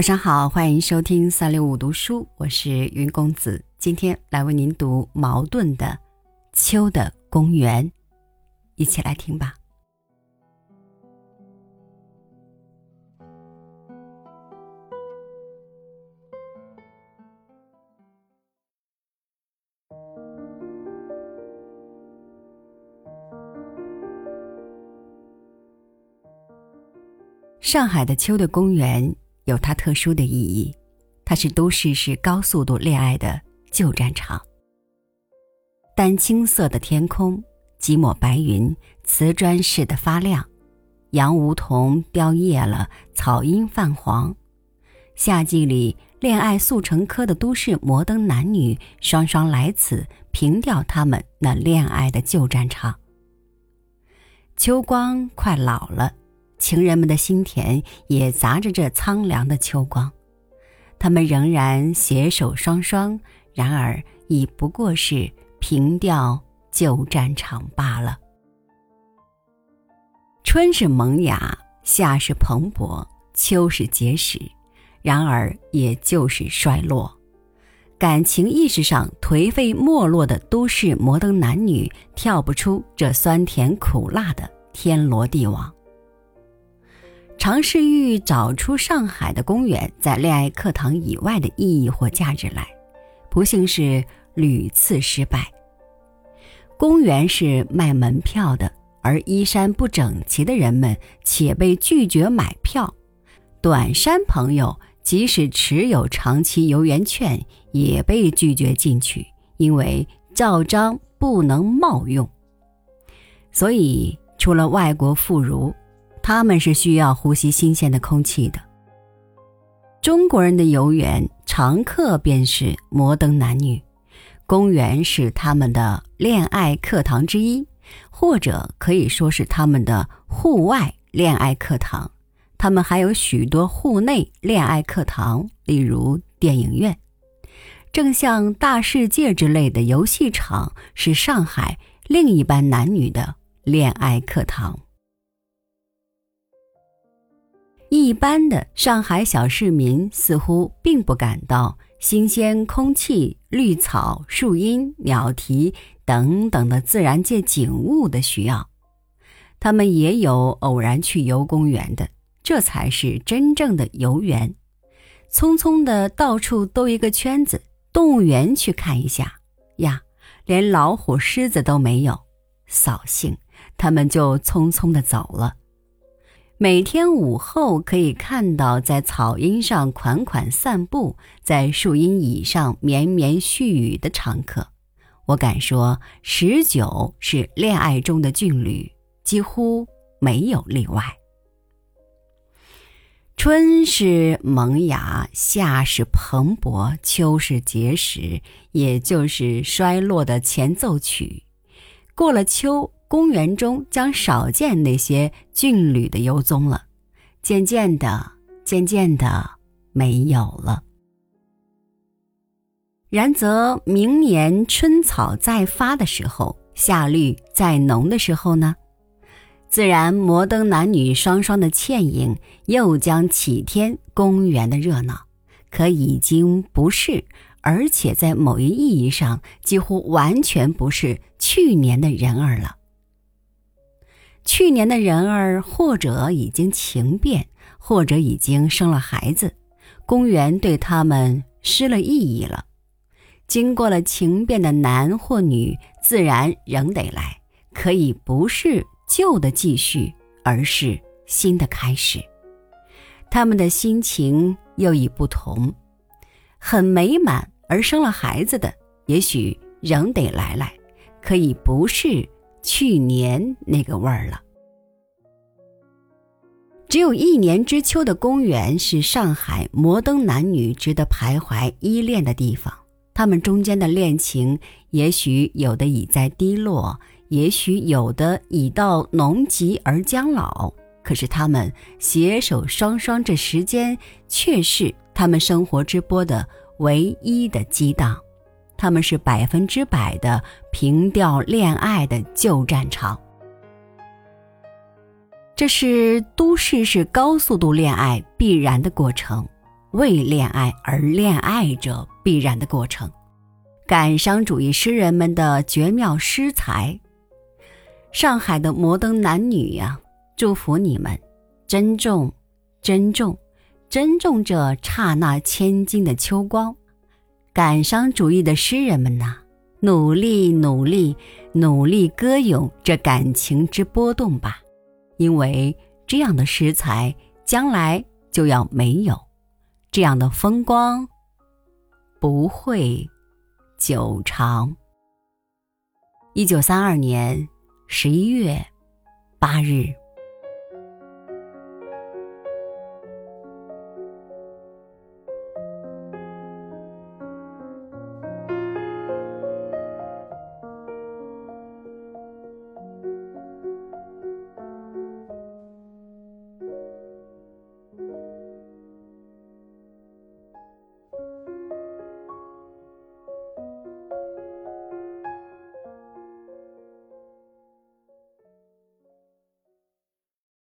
晚上好，欢迎收听三六五读书，我是云公子，今天来为您读茅盾的《秋的公园》，一起来听吧。上海的秋的公园。有它特殊的意义，它是都市式高速度恋爱的旧战场。淡青色的天空，几抹白云，瓷砖似的发亮，杨梧桐凋叶了，草阴泛黄。夏季里，恋爱速成科的都市摩登男女双双来此凭吊他们那恋爱的旧战场。秋光快老了。情人们的心田也杂着这苍凉的秋光，他们仍然携手双双，然而已不过是凭吊旧战场罢了。春是萌芽，夏是蓬勃，秋是结实，然而也就是衰落。感情意识上颓废没落的都市摩登男女，跳不出这酸甜苦辣的天罗地网。尝试欲找出上海的公园在恋爱课堂以外的意义或价值来，不幸是屡次失败。公园是卖门票的，而衣衫不整齐的人们且被拒绝买票。短衫朋友即使持有长期游园券，也被拒绝进去，因为照章不能冒用。所以，除了外国妇孺。他们是需要呼吸新鲜的空气的。中国人的游园常客便是摩登男女，公园是他们的恋爱课堂之一，或者可以说是他们的户外恋爱课堂。他们还有许多户内恋爱课堂，例如电影院，正像大世界之类的游戏场，是上海另一班男女的恋爱课堂。一般的上海小市民似乎并不感到新鲜空气、绿草、树荫、鸟啼等等的自然界景物的需要，他们也有偶然去游公园的，这才是真正的游园。匆匆的到处兜一个圈子，动物园去看一下呀，连老虎、狮子都没有，扫兴，他们就匆匆的走了。每天午后可以看到在草荫上款款散步，在树荫椅上绵绵絮语的常客，我敢说十九是恋爱中的俊侣，几乎没有例外。春是萌芽，夏是蓬勃，秋是结实，也就是衰落的前奏曲。过了秋。公园中将少见那些俊侣的游踪了，渐渐的，渐渐的没有了。然则明年春草再发的时候，夏绿再浓的时候呢，自然摩登男女双双的倩影又将启添公园的热闹。可已经不是，而且在某一意义上几乎完全不是去年的人儿了。去年的人儿，或者已经情变，或者已经生了孩子，公园对他们失了意义了。经过了情变的男或女，自然仍得来，可以不是旧的继续，而是新的开始。他们的心情又已不同，很美满而生了孩子的，也许仍得来来，可以不是。去年那个味儿了。只有一年之秋的公园是上海摩登男女值得徘徊依恋的地方。他们中间的恋情，也许有的已在低落，也许有的已到浓极而将老。可是他们携手双双，这时间却是他们生活之波的唯一的激荡。他们是百分之百的凭吊恋爱的旧战场，这是都市式高速度恋爱必然的过程。为恋爱而恋爱者必然的过程。感伤主义诗人们的绝妙诗才，上海的摩登男女呀，祝福你们，珍重，珍重，珍重这刹那千金的秋光。感伤主义的诗人们呐，努力，努力，努力歌咏这感情之波动吧，因为这样的诗才将来就要没有，这样的风光不会。久长。一九三二年十一月八日。